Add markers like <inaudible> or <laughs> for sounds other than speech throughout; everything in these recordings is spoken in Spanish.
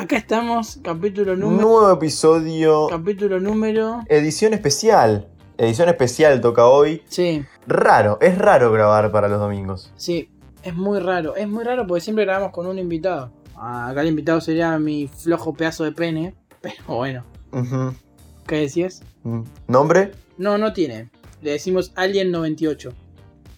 Acá estamos, capítulo número. Nuevo episodio. Capítulo número. Edición especial. Edición especial toca hoy. Sí, Raro, es raro grabar para los domingos. sí. Es muy raro. Es muy raro porque siempre grabamos con un invitado. Ah, Acá el invitado sería mi flojo pedazo de pene. <laughs> Pero bueno. ¿qué decías? Mm. ¿Nombre? No, no tiene. Le decimos Alien 98.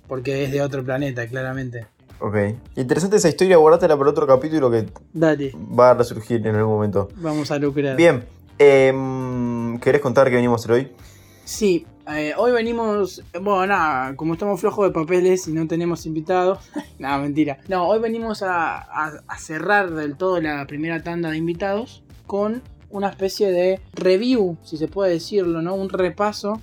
Porque es de otro planeta, claramente. Ok. Interesante esa historia, guardátela para otro capítulo que Dale, va a resurgir en algún momento. vamos a lucrar. Bien. em, ¿Querés contar qué venimos a hacer hoy? Sí, eh, hoy venimos, bueno, nada, como estamos flojos de papeles y no tenemos invitados, <laughs> nada, mentira. No, hoy venimos a, a- a cerrar del todo la primera tanda de invitados con una especie de review, si se puede decirlo, ¿no? Un repaso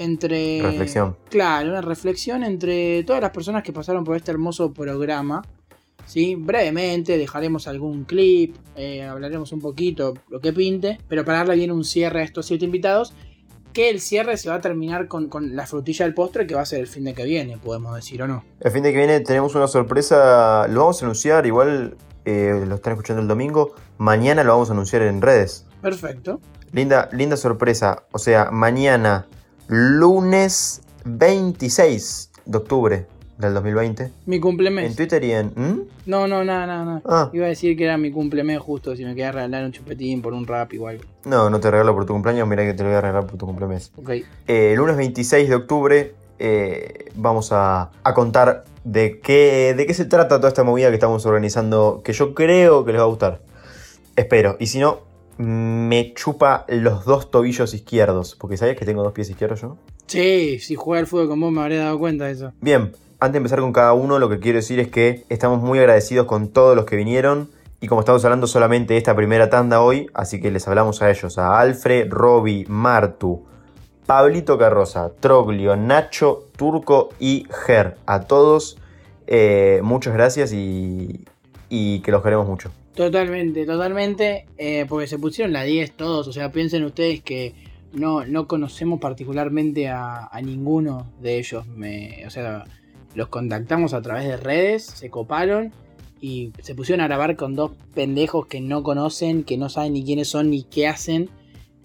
entre... Reflexión. Claro, una reflexión entre todas las personas que pasaron por este hermoso programa. ¿sí? Brevemente dejaremos algún clip, eh, hablaremos un poquito, lo que pinte, pero para darle bien un cierre a estos siete invitados, que el cierre se va a terminar con, con la frutilla del postre que va a ser el fin de que viene, podemos decir o no. El fin de que viene tenemos una sorpresa. Lo vamos a anunciar, igual eh, lo están escuchando el domingo. Mañana lo vamos a anunciar en redes. Perfecto. Linda, linda sorpresa. O sea, mañana, lunes 26 de octubre del 2020. Mi En cumplemes. Twitter y en. ¿Mm? No, no, nada, nada, nada. Ah, Iba a decir que era mi cumplemes justo, si me quería regalar un chupetín por un rap igual. no, no te regalo por tu cumpleaños. Mira que te lo voy a regalar por tu cumpleaños. Ok. Eh, lunes 26 de octubre eh, vamos a, a contar de qué, de qué se trata toda esta movida que estamos organizando, que yo creo que les va a gustar. Espero. Y si no, me chupa los dos tobillos izquierdos. Porque ¿sabías que tengo dos pies izquierdos yo? Sí, si juega al fútbol con vos me habría dado cuenta de eso. Bien, antes de empezar con cada uno, lo que quiero decir es que estamos muy agradecidos con todos los que vinieron. Y como estamos hablando solamente de esta primera tanda hoy, así que les hablamos a ellos, a Alfred, Roby, Martu, Pablito Carroza, Troglio, Nacho, Turco y Ger. A todos, eh, muchas gracias y, y que los queremos mucho. Totalmente, totalmente, eh, porque se pusieron la 10 todos, o sea, piensen ustedes que no, no conocemos particularmente a, ninguno de ellos, me, o sea, los contactamos a través de redes, se coparon y se pusieron a grabar con dos pendejos que no conocen, que no saben ni quiénes son ni qué hacen,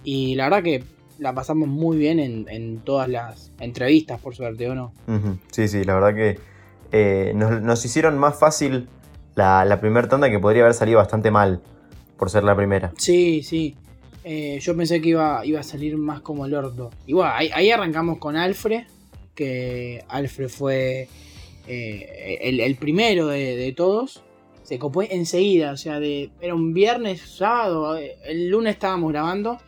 y la verdad que la pasamos muy bien en, todas las entrevistas, por suerte, ¿o no? Sí, sí, la verdad que eh, nos hicieron más fácil la, la primera tanda que podría haber salido bastante mal por ser la primera. Sí, sí. Eh, yo pensé que iba, iba a salir más como el orto. Y bueno, ahí, ahí arrancamos con Alfred, que Alfred fue eh, el, primero de, todos. Se copó enseguida, o sea, de, era un viernes, sábado, eh, el lunes estábamos grabando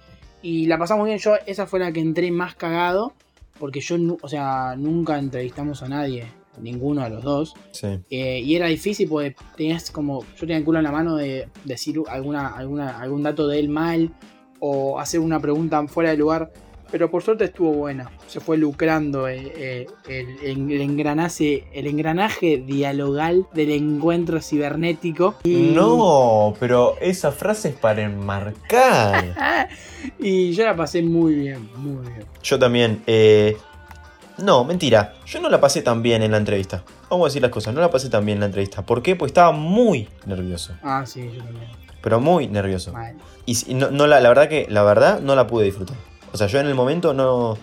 y la pasamos bien. Yo, esa fue la que entré más cagado, porque yo, o sea, nunca entrevistamos a nadie, ninguno de los dos. Sí. Eh, y era difícil porque tenías como. Yo tenía el culo en la mano de decir alguna, alguna, algún dato de él mal o hacer una pregunta fuera de lugar. Pero por suerte estuvo buena. Se fue lucrando eh, eh, el, el engranaje, el engranaje dialogal del encuentro cibernético. Y, No, pero esa frase es para enmarcar. <laughs> y yo la pasé muy bien, muy bien. Yo también. eh, no, mentira. Yo no la pasé tan bien en la entrevista. Vamos a decir las cosas. No la pasé tan bien en la entrevista. ¿Por qué? Pues estaba muy nervioso. Ah, sí, yo también. Pero muy nervioso. Mal. Y no, no la, la verdad que la verdad no la pude disfrutar. O sea, yo en el momento no.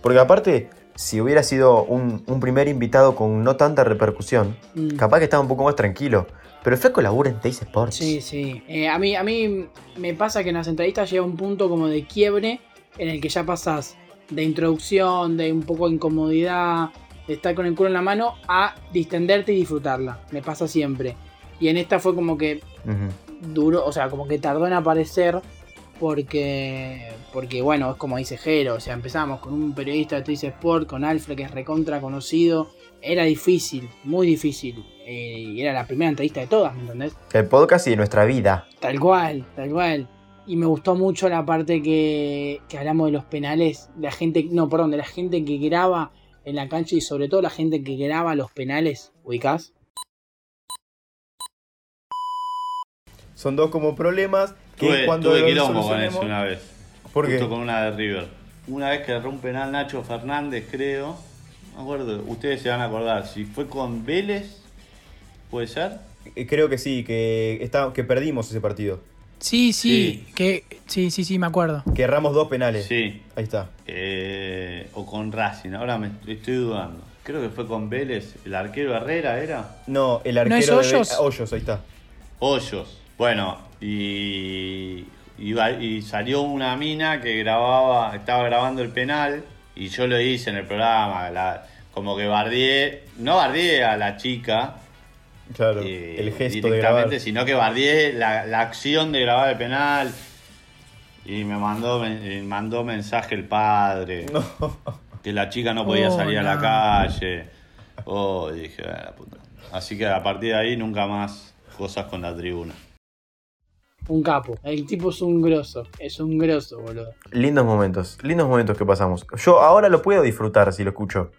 Porque aparte, si hubiera sido un, un primer invitado con no tanta repercusión, Mm. capaz que estaba un poco más tranquilo. Pero el flaco labura en Teis Sports. Sí, sí. Eh, a, mí, a mí me pasa que en las entrevistas llega un punto como de quiebre en el que ya pasas de introducción, de un poco de incomodidad, de estar con el culo en la mano, a distenderte y disfrutarla. Me pasa siempre. Y en esta fue como que duró, o sea, como que tardó en aparecer porque, porque bueno, es como dice Jero, o sea, empezamos con un periodista de Twitch Sport, con Alfred, que es recontra conocido. Era difícil, muy difícil. eh, y era la primera entrevista de todas, ¿me entendés? El podcast y de nuestra vida. Tal cual, tal cual. Y me gustó mucho la parte que, que hablamos de los penales, de la gente, no, perdón, de la gente que graba en la cancha y sobre todo la gente que graba los penales, ¿ubicás? Son dos como problemas que Tuve, cuando tuve los quilombo con solucionemos- eso una vez. ¿Por qué? Con una de River. Una vez que rompe penal Nacho Fernández, creo. No me acuerdo, ustedes se van a acordar. Si fue con Vélez, puede ser. Eh, Creo que sí, que, está, que perdimos ese partido. Sí, sí, Sí. que sí, sí, sí, me acuerdo. Que erramos dos penales. Sí. Ahí está. Eh, o con Racing, ahora me estoy dudando. Creo que fue con Vélez, el arquero Herrera era. No, el ¿No es arquero de Hoyos? Hoyos, ahí está. Hoyos. Bueno, y, y, y salió una mina que grababa, estaba grabando el penal y yo lo hice en el programa, la- como que bardeé, no bardeé a la chica, Claro, eh, el gesto de directamente, grabar. sino que bardeé la, la acción de grabar el penal y me mandó, me mandó mensaje el padre. <laughs> No. que la chica no podía Oh, salir a la no. calle. Oh, dije, "Ah, la puta". Así que a partir de ahí nunca más cosas con la tribuna. Un capo. El tipo es un grosso. Es un grosso, boludo. Lindos momentos, lindos momentos que pasamos. Yo ahora lo puedo disfrutar si lo escucho.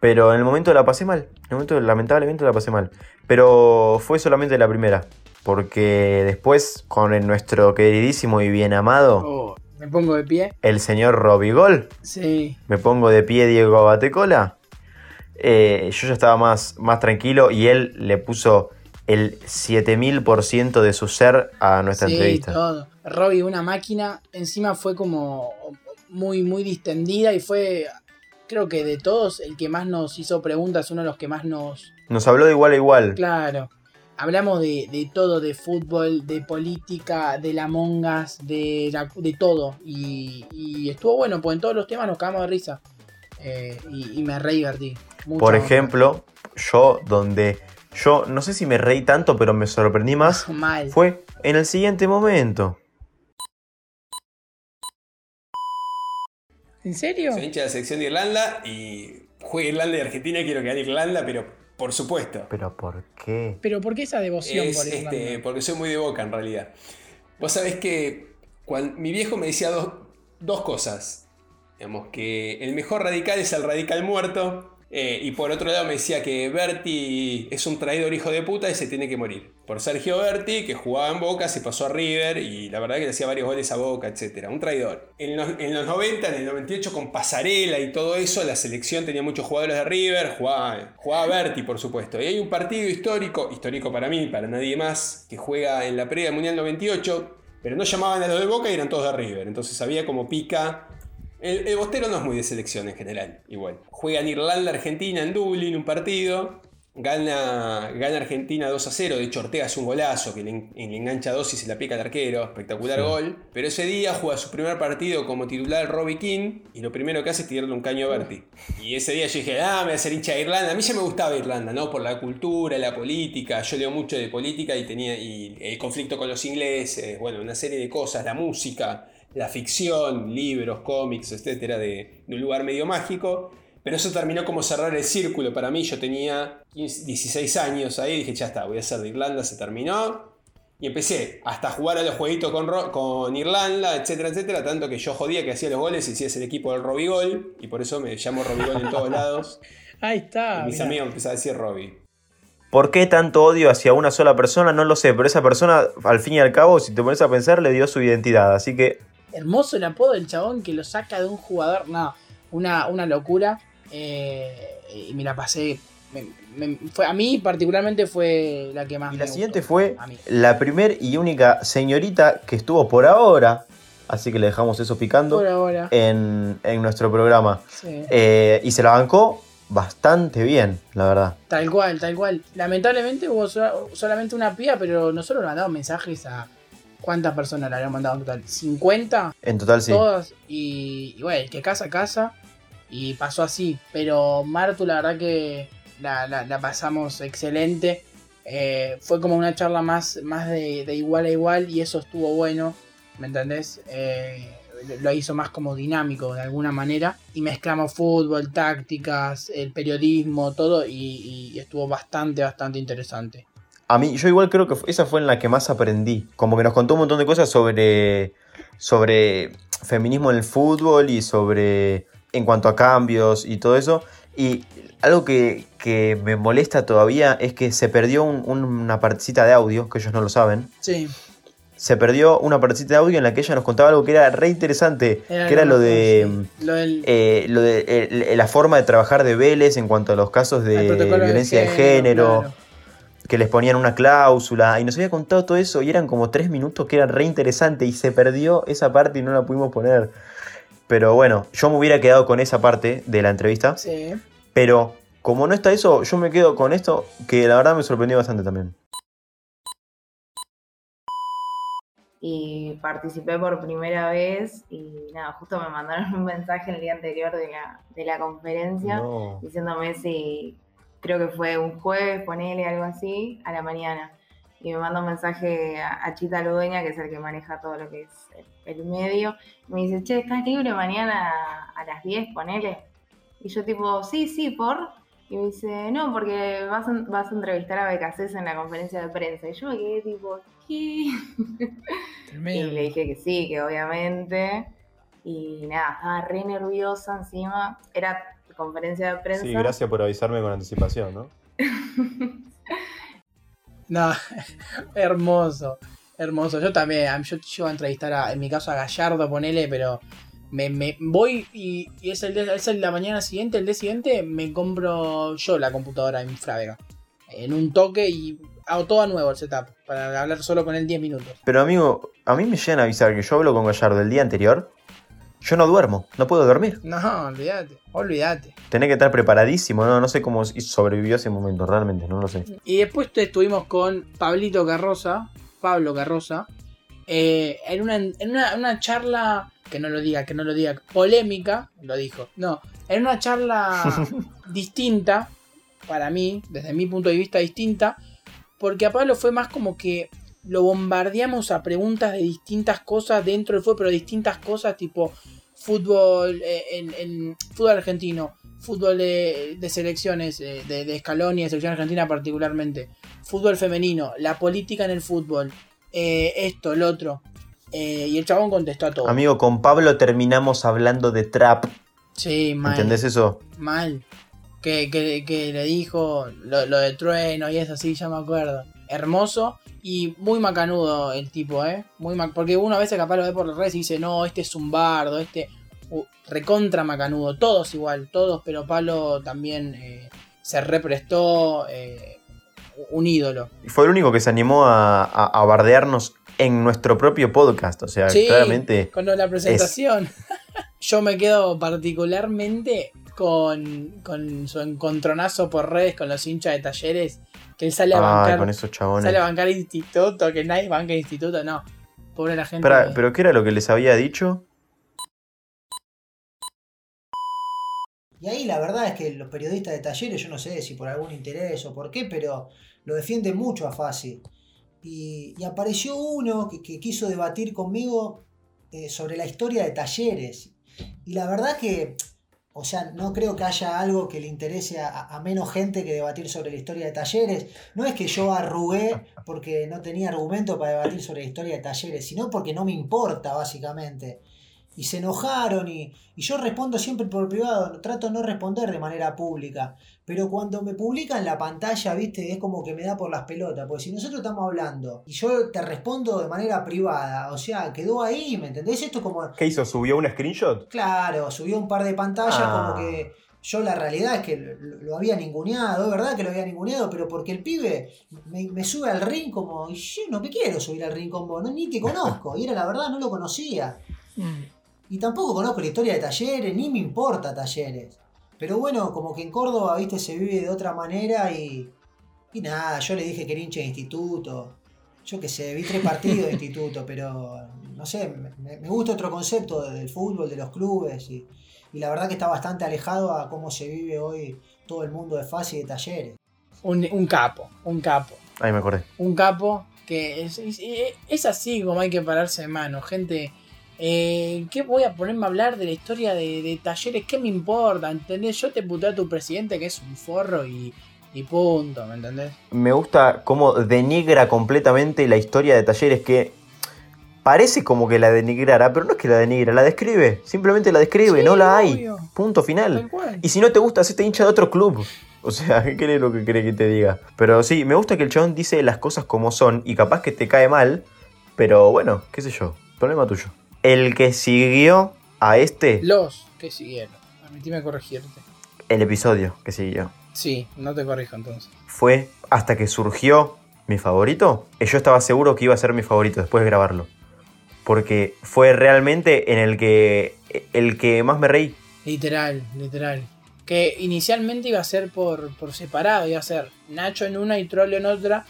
Pero en el momento la pasé mal. En el momento, lamentablemente, la pasé mal. Pero fue solamente la primera. Porque después, con el- nuestro queridísimo y bien amado, Oh, me pongo de pie. el señor Robigol, Sí. me pongo de pie Diego Batecola. eh, yo ya estaba más, más tranquilo y él le puso el 7000% de su ser a nuestra sí, entrevista. todo. Robbie, una máquina. Encima fue como muy, muy distendida y fue, creo que de todos, el que más nos hizo preguntas, uno de los que más nos. Nos habló de igual a igual. Claro. Hablamos de, de todo, de fútbol, de política, de la mongas, de, la- de todo. Y, y estuvo bueno, pues en todos los temas nos cagamos de risa. Eh, y, y me re divertí. Mucho. Por ejemplo, yo donde yo no sé si me reí tanto, pero me sorprendí más, <laughs> Mal. fue en el siguiente momento. ¿En serio? Soy hincha de la sección de Irlanda y juega Irlanda y Argentina. Quiero que gane Irlanda, pero por supuesto. Pero ¿por qué? Pero ¿por qué esa devoción Es, por Irlanda? este, porque soy muy de boca en realidad. Vos sabés que mi viejo me decía dos, dos cosas. Digamos que el mejor radical es el radical muerto. Eh, y por otro lado me decía que Berti es un traidor hijo de puta y se tiene que morir. Por Sergio Berti, que jugaba en Boca, se pasó a River y la verdad que le hacía varios goles a Boca, etc. Un traidor. En los, en los 90, en el 98 con Pasarela y todo eso, la selección tenía muchos jugadores de River, jugaba, jugaba Berti por supuesto. Y hay un partido histórico, histórico para mí, para nadie más, que juega en la previa del Mundial 98, pero no llamaban a los de Boca y eran todos de River. Entonces había como pica el, el bostero no es muy de selección en general, igual. Juega en Irlanda, Argentina, en Dublín, un partido. Gana, gana Argentina 2 a 0. De hecho, Ortega hace un golazo que le, en- le engancha dos y se la pica al arquero. Espectacular Sí. gol. Pero ese día juega su primer partido como titular Robbie King. Y lo primero que hace es tirarle un caño a Berti. Y ese día yo dije, ah, me voy a hacer hincha de Irlanda. A mí ya me gustaba Irlanda, ¿no? Por la cultura, la política. Yo leo mucho de política y tenía y el conflicto con los ingleses. Bueno, una serie de cosas, la música la ficción, libros, cómics, etcétera, de, de un lugar medio mágico. Pero eso terminó como cerrar el círculo para mí. Yo tenía 15, 16 años ahí, dije, ya está, voy a ser de Irlanda, se terminó. Y empecé hasta a jugar a los jueguitos con, con Irlanda, etcétera, etcétera. Tanto que yo jodía que hacía los goles y hacía el equipo del Robigol. Y por eso me llamo Robigol en todos lados. <laughs> Ahí está. Y mis mirá. amigos empezaron a decir Robbie. ¿Por qué tanto odio hacia una sola persona? No lo sé, pero esa persona, al fin y al cabo, si te pones a pensar, le dio su identidad. Así que Hermoso el apodo del chabón que lo saca de un jugador. No, una, una locura. Eh, y me la pasé. me- me- fue, a mí, particularmente, fue la que más Y me la siguiente fue la primer y única señorita que estuvo por ahora, así que le dejamos eso picando, Por ahora. en, en nuestro programa. sí. Eh, y se la bancó bastante bien, la verdad. Tal cual, tal cual. Lamentablemente hubo so- solamente una pía, pero nosotros le mandamos mensajes a. ¿Cuántas personas le habían mandado en total? ¿50? En total sí. Todas. Y, y bueno, el que casa, casa. Y pasó así. Pero Martu, la verdad que la, la- la pasamos excelente. Eh, fue como una charla más, más de, de igual a igual y eso estuvo bueno. ¿Me entendés? Eh, lo- lo hizo más como dinámico de alguna manera. Y mezclamos fútbol, tácticas, el periodismo, todo. Y, y estuvo bastante, bastante interesante. A mí, yo igual creo que esa fue en la que más aprendí. Como que nos contó un montón de cosas sobre, sobre feminismo en el fútbol y sobre en cuanto a cambios y todo eso. Y algo que, que me molesta todavía es que se perdió un- un- una partecita de audio, que ellos no lo saben. Sí, Se perdió una partecita de audio en la que ella nos contaba algo que era re interesante, que era lo de... sí. Lo del- eh, lo de eh, la forma de trabajar de Vélez en cuanto a los casos de violencia de género, claro. Que les ponían una cláusula y nos había contado todo eso y eran como tres minutos que eran re interesante y se perdió esa parte y no la pudimos poner. Pero bueno, yo me hubiera quedado con esa parte de la entrevista. Sí. Pero como no está eso, yo me quedo con esto que la verdad me sorprendió bastante también. y participé por primera vez y nada, justo me mandaron <laughs> un mensaje el día anterior de la, de la conferencia No. diciéndome si creo que fue un jueves, ponele algo así, a la mañana. Y me manda un mensaje a, a Chita Ludeña, que es el que maneja todo lo que es el, el medio. Y me dice, che, ¿estás libre mañana a las 10, ponele? Y yo tipo, sí, sí, por. Y me dice, no, porque vas a, vas a entrevistar a Becasés en la conferencia de prensa. Y yo me quedé tipo, ¿qué? <laughs> Y Tremendo. le dije que sí, que obviamente. Y nada, estaba re nerviosa encima. Era conferencia de prensa. Sí, gracias por avisarme con anticipación, ¿no? <laughs> No, <laughs> hermoso, hermoso. Yo también, yo llego a entrevistar a, en mi caso a Gallardo, ponele, pero me, me voy y, y es, el día- es el la mañana siguiente, el día siguiente me compro yo la computadora en Frávega. En un toque y hago todo a nuevo el setup, para hablar solo con él 10 minutos. Pero amigo, a mí me llegan a avisar que yo hablo con Gallardo el día anterior. Yo no duermo, no puedo dormir. No, olvídate, olvídate. Tenés que estar preparadísimo, no, no sé cómo sobrevivió ese momento, realmente, no lo sé. Y después estuvimos con Pablito Carroza, Pablo Carroza, eh, en, una, en una, una charla, que no lo diga, que no lo diga, polémica, lo dijo, no, en una charla <laughs> distinta, para mí, desde mi punto de vista distinta, porque a Pablo fue más como que lo bombardeamos a preguntas de distintas cosas dentro del fútbol, pero distintas cosas tipo fútbol, eh, en, en fútbol argentino, fútbol de, de selecciones, eh, de, de Scaloni, de selección argentina particularmente, fútbol femenino, la política en el fútbol, eh, esto, el otro. Eh, y el chabón contestó a todo. Amigo, con Pablo terminamos hablando de trap. sí, mal. ¿Entendés eso? Mal. Que, que- que le dijo lo, lo de trueno y eso, sí, ya me acuerdo. Hermoso y muy macanudo el tipo, ¿eh? Muy ma- Porque uno a veces capaz lo ve por las redes y dice, no, este es un bardo, este uh, recontra macanudo. Todos igual, todos, pero Pablo también eh, se represtó eh, un ídolo. Y fue el único que se animó a, a- a bardearnos en nuestro propio podcast. O sea, Sí, claramente. con la presentación. <laughs> Yo me quedo particularmente con, con su encontronazo por redes con los hinchas de talleres. Que él sale a Ay, bancar. con esos chabones. Sale a bancar instituto, que nadie banca instituto, no. Pobre la gente. Pará, ¿Pero qué era lo que les había dicho? Y ahí la verdad es que los periodistas de talleres, yo no sé si por algún interés o por qué, pero lo defienden mucho a Fasi. Y, y apareció uno que, que quiso debatir conmigo eh, sobre la historia de talleres. Y la verdad que, o sea, no creo que haya algo que le interese a, menos gente que debatir sobre la historia de talleres. No es que yo arrugué porque no tenía argumento para debatir sobre la historia de talleres, sino porque no me importa, básicamente y se enojaron y, y yo respondo siempre por privado, trato de no responder de manera pública, pero cuando me publican la pantalla, viste, es como que me da por las pelotas, porque si nosotros estamos hablando y yo te respondo de manera privada, o sea, quedó ahí, ¿me entendés? Esto es como, ¿Qué hizo? ¿Subió un screenshot? claro, subió un par de pantallas Ah. como que yo la realidad es que lo, había ninguneado, es verdad que lo había ninguneado, pero porque el pibe me, me sube al ring como, y yo no me quiero subir al ring con vos, no, ni te conozco, y era la verdad, no lo conocía. Y tampoco conozco la historia de Talleres, ni me importa Talleres. Pero bueno, como que en Córdoba, viste, se vive de otra manera y. Y nada, yo le dije que era hincha de instituto. Yo qué sé, vi tres partidos de <laughs> instituto, pero no sé, me, me gusta otro concepto del fútbol, de los clubes. Y, y la verdad que está bastante alejado a cómo se vive hoy todo el mundo de fase y de talleres. Un, un capo, un capo. Ahí me acordé. Un capo que es, es- es así como hay que pararse de mano. Gente, eh, ¿qué voy a ponerme a hablar de la historia de, de talleres? ¿Qué me importa? ¿Entendés? Yo te puteo a tu presidente que es un forro y, y punto, ¿me entendés? Me gusta cómo denigra completamente la historia de talleres que parece como que la denigrara, pero no es que la denigra, la describe. Simplemente la describe, Sí, no la hay. Punto final. Y si no te gusta, hacete hincha de otro club. O sea, <laughs> ¿qué querés lo que cree que te diga? Pero sí, me gusta que el chabón dice las cosas como son y capaz que te cae mal, pero bueno, qué sé yo, problema tuyo. El que siguió a este, Los que siguieron. Permitime corregirte. el episodio que siguió. Sí, no te corrijo entonces. fue hasta que surgió mi favorito, eh, yo estaba seguro que iba a ser mi favorito después de grabarlo. Porque fue realmente en el que el que más me reí. Literal, literal. Que inicialmente iba a ser por, por separado, iba a ser Nacho en una y Troll en otra.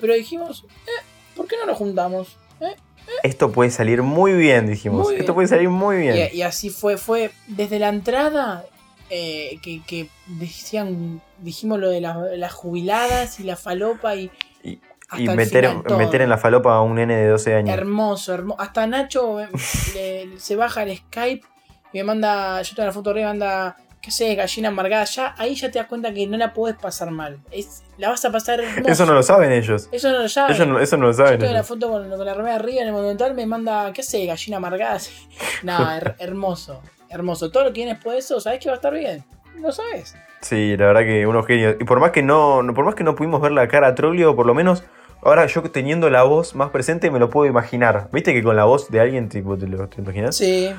Pero dijimos, eh, ¿por qué no nos juntamos? Eh, Esto puede salir muy bien, dijimos. Muy bien. Esto puede salir muy bien. Y, y así fue, fue desde la entrada eh, que, que decían, dijimos lo de la- las jubiladas y la falopa y, Y, hasta y el meter, final todo. meter en la falopa a un nene de 12 años. hermoso, hermoso. Hasta Nacho eh, <laughs> le- se baja el Skype y me manda, yo tengo la foto arriba, me manda, qué sé, gallina amargada. Ya, ahí ya te das cuenta que no la puedes pasar mal. Es, la vas a pasar. Eso no lo saben ellos. Eso no lo saben. Eso no, eso no lo Yo saben tengo la ellos. foto con, con la remera arriba en el monumental, me manda, ¿qué sé? Gallina amargada. <laughs> No, her- hermoso, hermoso. Todo lo que viene después de eso, ¿sabes que va a estar bien? ¿Lo sabes? Sí, la verdad que unos genios. Y por más que no, no- por más que no pudimos ver la cara a Trollio, por lo menos ahora yo teniendo la voz más presente me lo puedo imaginar. ¿Viste que con la voz de alguien tipo, te lo te imaginas? Sí.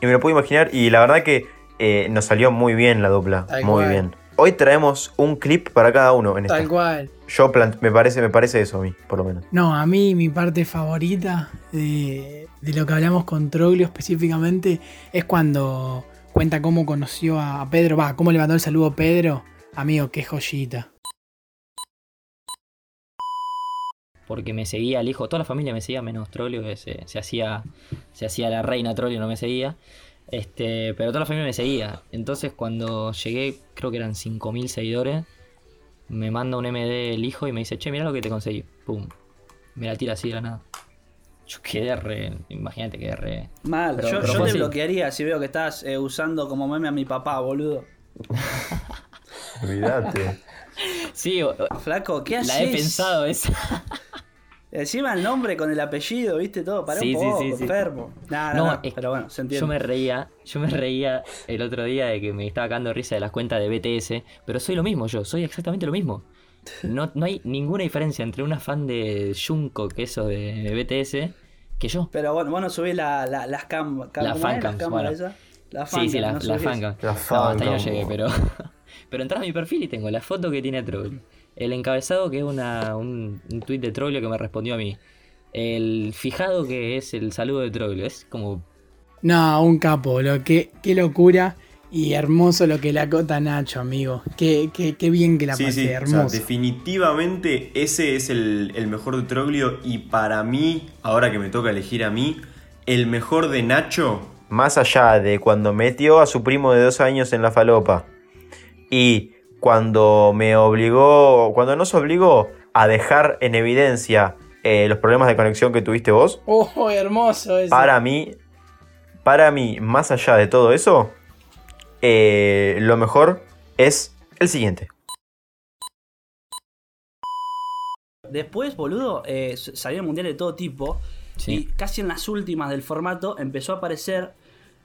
Y me lo puedo imaginar y la verdad que eh, nos salió muy bien la dupla. Tal muy cual. bien. Hoy traemos un clip para cada uno en Tal esta. cual. Yo plant- me parece, me parece eso a mí, por lo menos. No, a mí mi parte favorita de, de lo que hablamos con Troglio específicamente es cuando cuenta cómo conoció a Pedro, va, cómo le mandó el saludo a Pedro. Amigo, qué joyita. porque me seguía el hijo, toda la familia me seguía menos Trolio, que se, se hacía se hacía la reina Trolio, no me seguía. Este, pero toda la familia me seguía. Entonces cuando llegué, creo que eran 5000 seguidores, me manda un MD el hijo y me dice, "Che, mira lo que te conseguí." Pum. Me la tira así de la nada. Yo quedé re, imagínate quedé re Mal, Pero- yo, pero yo te así. bloquearía si veo que estás eh, usando como meme a mi papá, boludo. Olvídate. <laughs> Sí, Flaco, ¿qué haces? la he pensado esa. Encima el nombre con el apellido, viste todo, para Sí, un sí, poco, sí, sí. enfermo. Nah, No, no, no, es- pero bueno, se entiende. Yo me reía, yo me reía el otro día de que me estaba cagando risa de las cuentas de BTS, pero soy lo mismo yo, soy exactamente lo mismo. No, no hay ninguna diferencia entre una fan de Jungkook, eso de, de BTS, que yo. Pero bueno, vos no subís la, la, las cam, cam- La ¿cómo es? fancams, Las cámaras bueno. esas. La Sí, sí, fancam, la, no la fancam. La No, hasta ahí no llegué, pero. <laughs> pero entras a mi perfil y tengo la foto que tiene Troll. El encabezado que es una, un, un tweet de Trollio que me respondió a mí. El fijado que es el saludo de Trollio. Es como No, un capo, lo que, qué locura y hermoso lo que le acota Nacho, amigo. Qué, qué, qué bien que la Sí, pasé, sí, o sea, hermoso. definitivamente ese es el, el mejor de Troglio y para mí, ahora que me toca elegir a mí, el mejor de Nacho. Más allá de cuando metió a su primo de dos años en la falopa y cuando me obligó, cuando nos obligó a dejar en evidencia eh, los problemas de conexión que tuviste vos, Oh, hermoso ese. para mí, para mí, más allá de todo eso, eh, lo mejor es el siguiente. Después, boludo, eh, s- salieron mundiales de todo tipo. Sí. Y casi en las últimas del formato empezó a aparecer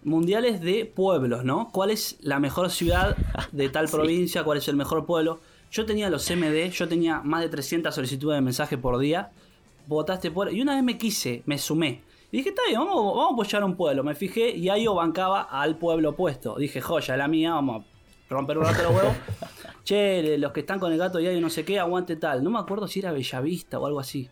mundiales de pueblos, ¿no? ¿Cuál es la mejor ciudad de tal <laughs> Sí. provincia? ¿Cuál es el mejor pueblo? Yo tenía los MD, yo tenía más de 300 solicitudes de mensaje por día. Votaste por. Y una vez me quise, me sumé. Y dije, está bien, vamos, vamos a apoyar a un pueblo. Me fijé y ahí yo bancaba al pueblo opuesto. Dije, joya, la mía, vamos a romper un rato los huevos. <laughs> che, los que están con el gato y no sé qué, aguante tal. No me acuerdo si era Bellavista o algo así.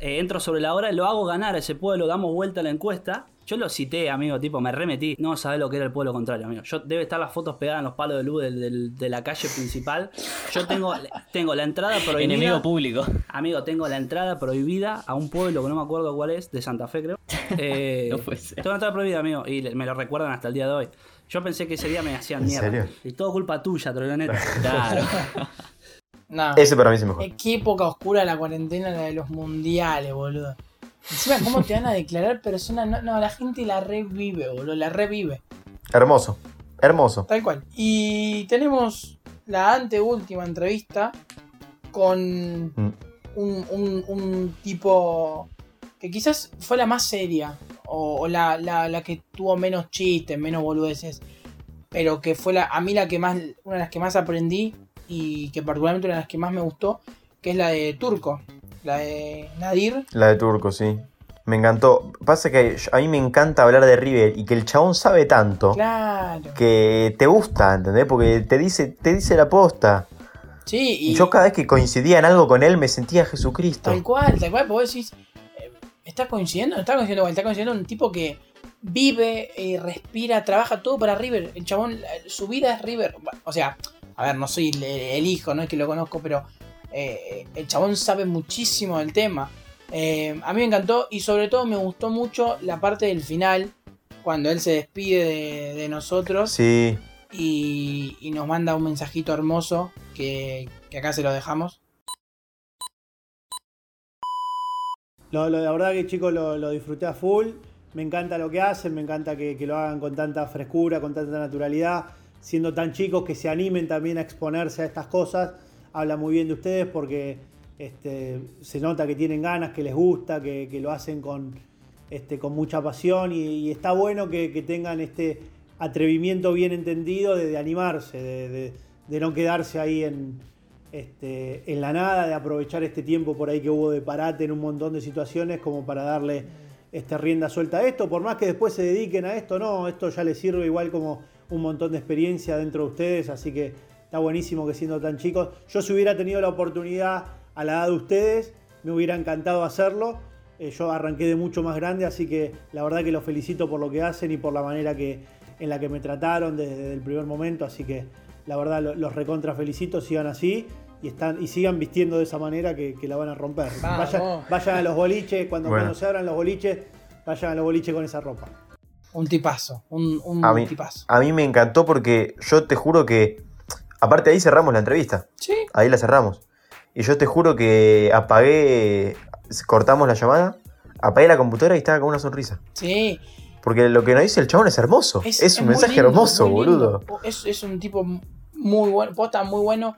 Eh, entro sobre la hora y lo hago ganar a ese pueblo, damos vuelta a la encuesta. Yo lo cité, amigo, tipo, me remetí. No sabés lo que era el pueblo contrario, amigo. Yo debe estar las fotos pegadas en los palos de luz del- del- de la calle principal. Yo tengo, <laughs> tengo la entrada prohibida. enemigo público. Amigo, tengo la entrada prohibida a un pueblo que no me acuerdo cuál es, de Santa Fe, creo. <laughs> Eh, No puede ser. Tengo la entrada prohibida, amigo, y me lo recuerdan hasta el día de hoy. Yo pensé que ese día me hacían ¿En mierda. serio? Y todo culpa tuya, Trolloneta. <laughs> Claro. No. Ese para mí es el mejor. Qué época oscura la cuarentena, la de los mundiales, boludo. Encima, ¿cómo te van a declarar persona? No, no, la gente la revive, boludo, la revive. Hermoso, hermoso. Tal cual. Y tenemos la anteúltima entrevista con Mm. un, un- un tipo que quizás fue la más seria o, o la, la- la que tuvo menos chistes, menos boludeces, pero que fue la, a mí la que más, una de las que más aprendí y que particularmente una de las que más me gustó, que es la de Turco, la de Nadir. La de Turco, sí. Me encantó. Pasa que a mí me encanta hablar de River y que el chabón sabe tanto Claro. que te gusta, ¿entendés? Porque te dice, te dice la posta. Sí, y yo cada vez que coincidía en algo con él me sentía Jesucristo. tal cual, tal cual, porque vos decís, eh, ¿está coincidiendo? No está coincidiendo, está coincidiendo un tipo que vive, eh, respira, trabaja todo para River. El chabón, su vida es River. O sea, a ver, no soy el, el hijo, no es que lo conozco, pero eh, el chabón sabe muchísimo del tema. Eh, a mí me encantó y sobre todo me gustó mucho la parte del final, cuando él se despide de, de nosotros Sí, y, y nos manda un mensajito hermoso que, que acá se lo dejamos. Lo, lo- la verdad que chicos lo, lo disfruté a full. Me encanta lo que hacen, me encanta que, que lo hagan con tanta frescura, con tanta naturalidad, siendo tan chicos que se animen también a exponerse a estas cosas. Habla muy bien de ustedes porque este, se nota que tienen ganas, que les gusta, que, lo hacen con, este, con mucha pasión y, está bueno que, tengan este atrevimiento bien entendido de, animarse, de no quedarse ahí en, este, en la nada, de aprovechar este tiempo por ahí que hubo de parate en un montón de situaciones como para darle este, rienda suelta a esto, por más que después se dediquen a esto, no, esto ya les sirve igual como un montón de experiencia dentro de ustedes, así que está buenísimo que siendo tan chicos, yo si hubiera tenido la oportunidad a la edad de ustedes, me hubiera encantado hacerlo, Eh, yo arranqué de mucho más grande, así que la verdad que los felicito por lo que hacen y por la manera que, en la que me trataron desde, desde el primer momento, así que la verdad lo- los recontra felicito, sigan así y, están, y sigan vistiendo de esa manera que, que la van a romper. Vayan, vayan a los boliches, cuando, Bueno. cuando se abran los boliches, vayan a los boliches con esa ropa. Un tipazo, un, un a mí, tipazo. a mí me encantó porque yo te juro que. Aparte, ahí cerramos la entrevista. Sí, Ahí la cerramos. Y yo te juro que apagué. Cortamos la llamada, apagué la computadora y estaba con una sonrisa. sí. Porque lo que nos dice el chabón es hermoso. Es, un mensaje lindo, hermoso, boludo. Es, es un tipo muy bueno, posta muy bueno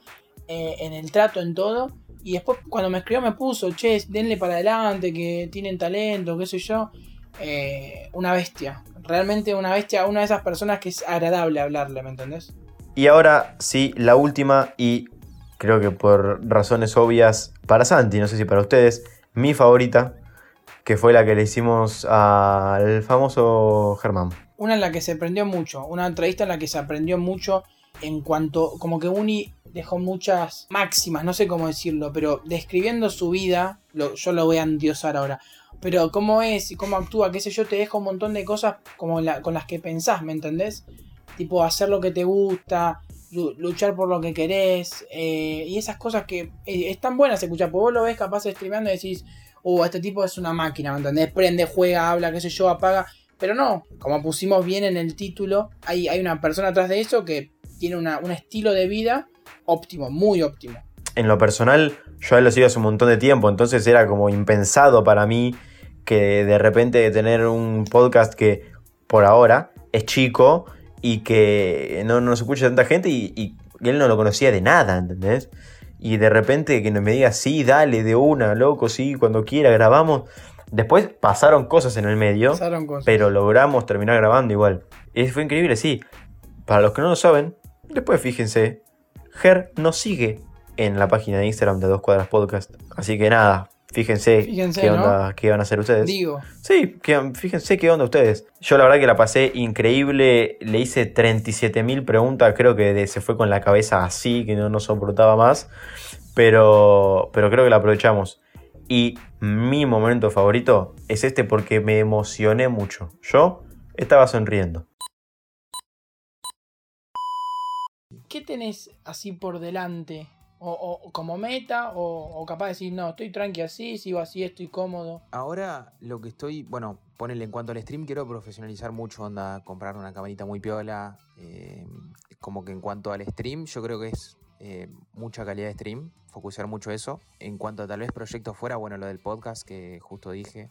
eh, en el trato, en todo. Y después cuando me escribió me puso, che, denle para adelante, que tienen talento, qué sé yo. Eh, una bestia. Realmente una bestia, una de esas personas que es agradable hablarle, ¿me entendés? Y ahora sí, la última y creo que por razones obvias para Santi, no sé si para ustedes, mi favorita, que fue la que le hicimos al famoso Germán. Una en la que se aprendió mucho, una entrevista en la que se aprendió mucho en cuanto, como que Uni dejó muchas máximas, no sé cómo decirlo, pero describiendo su vida, yo lo voy a endiosar ahora, pero cómo es y cómo actúa, qué sé yo, te deja un montón de cosas como con las que pensás, ¿me entendés? Tipo, hacer lo que te gusta, lu- luchar por lo que querés, eh, y esas cosas que eh, están buenas escuchar, porque vos lo ves capaz streameando y decís, uh, este tipo es una máquina, ¿me entendés? Prende, juega, habla, qué sé yo, apaga. Pero no, como pusimos bien en el título, hay, hay una persona atrás de eso que tiene una- un estilo de vida óptimo, muy óptimo. En lo personal, yo a él lo sigo hace un montón de tiempo, entonces era como impensado para mí que de repente tener un podcast que por ahora es chico y que no nos escucha tanta gente y, y él no lo conocía de nada, ¿entendés? Y de repente que me diga, sí, dale, de una, loco, sí, cuando quiera, grabamos. Después pasaron cosas en el medio, Pasaron cosas. pero logramos terminar grabando igual. Y fue increíble, sí. Para los que no lo saben, después fíjense, Ger nos sigue en la página de Instagram de Dos Cuadras Podcast. Así que nada, fíjense, Fíjense, qué ¿no? onda, qué van a hacer ustedes. Digo, Sí, que- fíjense qué onda ustedes. Yo la verdad que la pasé increíble. Le hice 37.000 preguntas. Creo que de- se fue con la cabeza así, que no nos soportaba más. Pero, pero creo que la aprovechamos. Y mi momento favorito es este porque me emocioné mucho. Yo estaba sonriendo. ¿qué tenés así por delante? O, o- como meta, o, o capaz de decir, no, estoy tranqui así, sigo así, estoy cómodo. Ahora lo que estoy, bueno, ponele en cuanto al stream, quiero profesionalizar mucho, onda, comprar una camarita muy piola. eh, como que en cuanto al stream, yo creo que es eh, mucha calidad de stream, focusar mucho eso. En cuanto a tal vez proyectos fuera, bueno, lo del podcast que justo dije,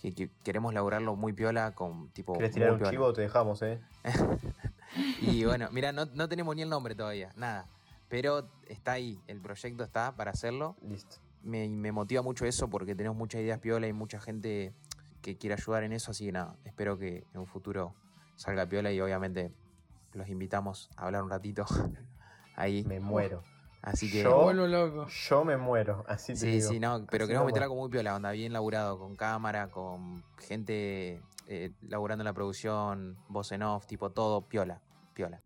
que, que queremos laburarlo muy piola con tipo... ¿Quieres tirar un piola. chivo? Te dejamos, eh. <laughs> Y bueno, mira, no, no tenemos ni el nombre todavía, nada. Pero está ahí, el proyecto está para hacerlo. Listo. Me, me motiva mucho eso porque tenemos muchas ideas piola y mucha gente que quiere ayudar en eso. Así que nada, espero que en un futuro salga piola y obviamente los invitamos a hablar un ratito <laughs> ahí. Me muero. Así que. Yo- vuelvo loco. Yo me muero, así te Sí, digo. sí, no, pero Así queremos nomás. meter algo muy piola, onda, bien laburado, con cámara, con gente eh, laburando en la producción, voz en off, tipo todo piola, piola.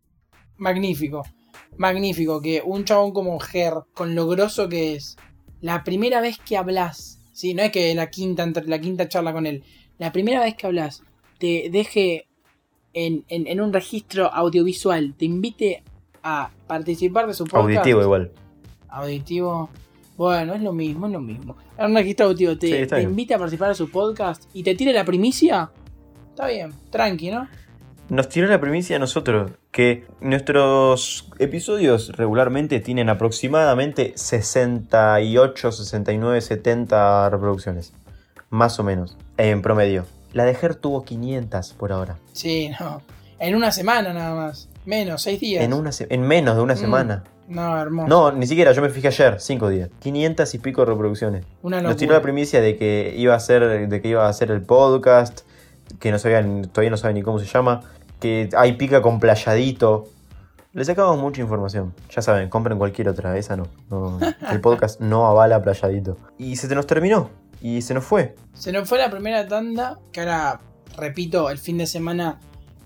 Magnífico. Magnífico que un chabón como Ger, con lo grosso que es, la primera vez que hablas, sí, no es que la quinta, la quinta charla con él, la primera vez que hablas, te deje en, en- en un registro audiovisual, te invite a participar de su podcast. Auditivo igual. Auditivo. Bueno, es lo mismo, es lo mismo. En un registro auditivo te, Sí, te invita a participar de su podcast y te tire la primicia. Está bien, tranqui, ¿no? Nos tiró la primicia a nosotros que nuestros episodios regularmente tienen aproximadamente 68, 69, 70 reproducciones. Más o menos, en promedio. La de Ger tuvo 500 por ahora. Sí, no. En una semana nada más. Menos, seis días. En, una en menos de una Mm. semana. No, hermoso. No, ni siquiera, yo me fijé ayer, 5 días. 500 y pico reproducciones. Una Nos tiró locura. la primicia de que iba a ser, de que iba a hacer el podcast, que no sabían, todavía no saben ni cómo se llama, que hay pica con playadito. Le sacamos mucha información. Ya saben, compren cualquier otra, esa no. no el podcast no avala playadito. Y se te nos terminó. Y se nos fue. Se nos fue la primera tanda, que ahora, repito, el fin de semana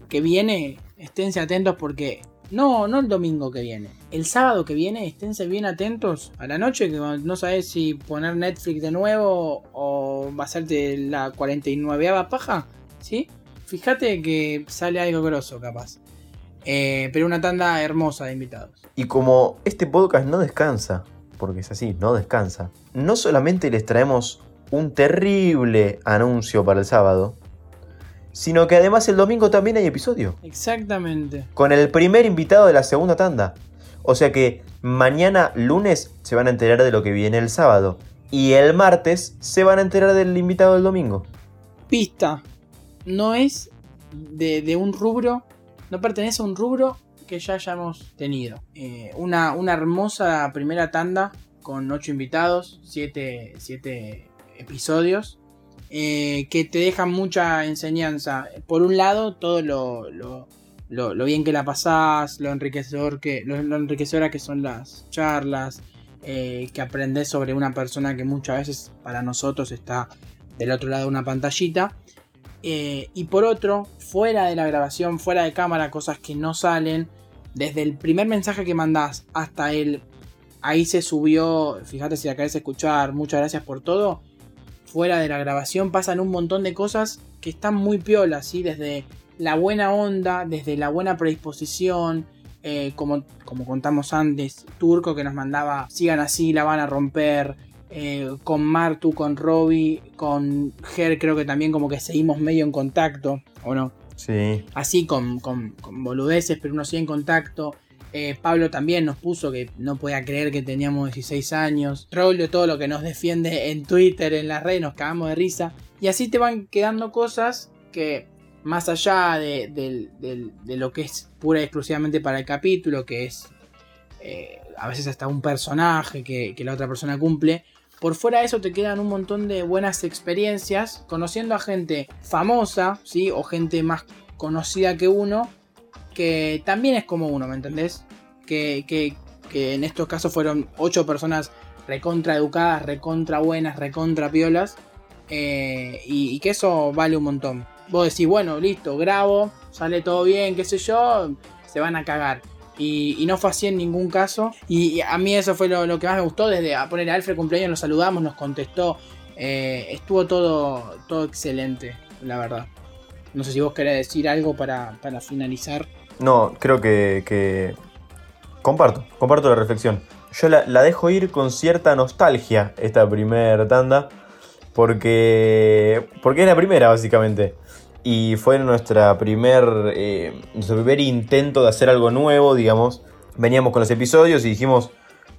que viene, esténse atentos porque... No, no el domingo que viene. El sábado que viene, esténse bien atentos a la noche, que no sabes si poner Netflix de nuevo o va a hacerte la 49 paja, ¿sí? Fíjate que sale algo grosso, capaz. Eh, pero una tanda hermosa de invitados. Y como este podcast no descansa, porque es así, no descansa, no solamente les traemos un terrible anuncio para el sábado, sino que además el domingo también hay episodio. Exactamente. Con el primer invitado de la segunda tanda. O sea que mañana lunes se van a enterar de lo que viene el sábado. Y el martes se van a enterar del invitado del domingo. Pista. No es de, un rubro. No pertenece a un rubro que ya hayamos tenido. Eh, una, una hermosa primera tanda con ocho invitados, siete, siete episodios. eh, que te dejan mucha enseñanza. Por un lado, todo lo, lo- lo- bien que la pasás, lo enriquecedor que, enriquecedora que son las charlas, eh, que aprendes sobre una persona que muchas veces para nosotros está del otro lado de una pantallita. Eh, y por otro, fuera de la grabación, fuera de cámara, cosas que no salen. Desde el primer mensaje que mandás hasta el. Ahí se subió. Fíjate si la querés escuchar. Muchas gracias por todo. Fuera de la grabación pasan un montón de cosas que están muy piolas, ¿sí? Desde la buena onda, desde la buena predisposición. eh, como, como contamos antes, Turco que nos mandaba. Sigan así, la van a romper eh, con Martu, con Robbie, con Ger, creo que también como que seguimos medio en contacto, ¿o no? Sí. Así con, con- con boludeces, pero uno sigue en contacto. Eh, Pablo también nos puso que no podía creer que teníamos 16 años. Trollio, todo lo que nos defiende en Twitter, en las redes, nos cagamos de risa. Y así te van quedando cosas que, más allá de, del- de lo que es pura y exclusivamente para el capítulo, que es eh, a veces hasta un personaje que, que la otra persona cumple. Por fuera de eso te quedan un montón de buenas experiencias conociendo a gente famosa, ¿sí? O gente más conocida que uno, que también es como uno, ¿me entendés? Que, que- que en estos casos fueron ocho personas recontra educadas, recontra buenas, recontra piolas, eh, y, y que eso vale un montón. Vos decís, bueno, listo, grabo, sale todo bien, qué sé yo, se van a cagar. Y, no fue así en ningún caso. Y, a mí eso fue lo, lo que más me gustó. Desde a poner a Alfred cumpleaños, nos saludamos, nos contestó. Eh, estuvo todo, todo excelente, la verdad. No sé si vos querés decir algo para, para finalizar. No, creo que, que comparto, comparto la reflexión. Yo la, la dejo ir con cierta nostalgia esta primera tanda, porque, porque es la primera básicamente. Y fue nuestra primer, eh, nuestro primer intento de hacer algo nuevo, digamos. Veníamos con los episodios y dijimos,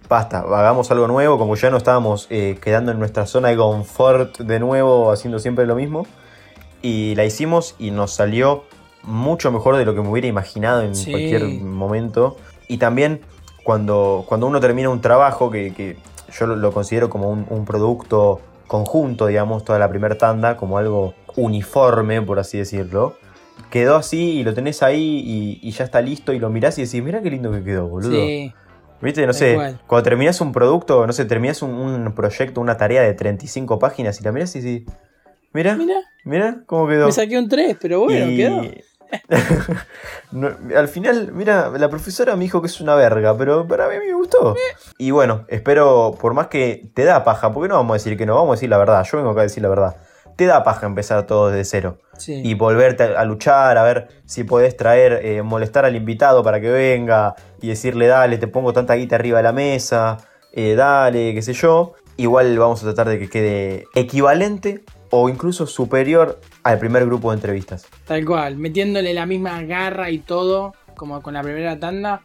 basta, hagamos algo nuevo, como ya no estábamos eh, quedando en nuestra zona de confort de nuevo, haciendo siempre lo mismo. Y la hicimos y nos salió mucho mejor de lo que me hubiera imaginado en Sí. cualquier momento. Y también cuando, cuando uno termina un trabajo, que, que yo lo, considero como un, un producto conjunto, digamos, toda la primera tanda, como algo uniforme, por así decirlo. Quedó así y lo tenés ahí y, y ya está listo y lo mirás y decís, mira qué lindo que quedó, boludo. Sí. ¿Viste? No sé, cuando terminás un producto, no sé, terminás un, un proyecto, una tarea de 35 páginas y la mirás y decís, mira, Mira, mira cómo quedó. me saqué un 3, pero bueno, Y- quedó. <laughs> No, al final, mira, la profesora me dijo que es una verga, pero para mí me gustó. Y bueno, espero, por más que te da paja, porque no vamos a decir que no, vamos a decir la verdad, yo vengo acá a decir la verdad. Te da paja empezar todo desde cero. Sí. Y volverte a a luchar, a ver si podés traer, eh, molestar al invitado para que venga y decirle, dale, te pongo tanta guita arriba de la mesa, eh, dale, qué sé yo. Igual vamos a tratar de que quede equivalente o incluso superior al primer grupo de entrevistas. Tal cual, metiéndole la misma garra y todo, como con la primera tanda,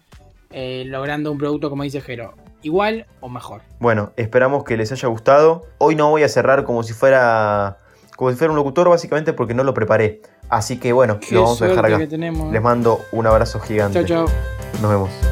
eh, logrando un producto, como dice Jero, igual o mejor. Bueno, esperamos que les haya gustado. Hoy no voy a cerrar como si fuera como si fuera un locutor, básicamente porque no lo preparé. Así que bueno, Qué lo vamos a dejar acá. tenemos. Les mando un abrazo gigante. Chau, chau. Nos vemos.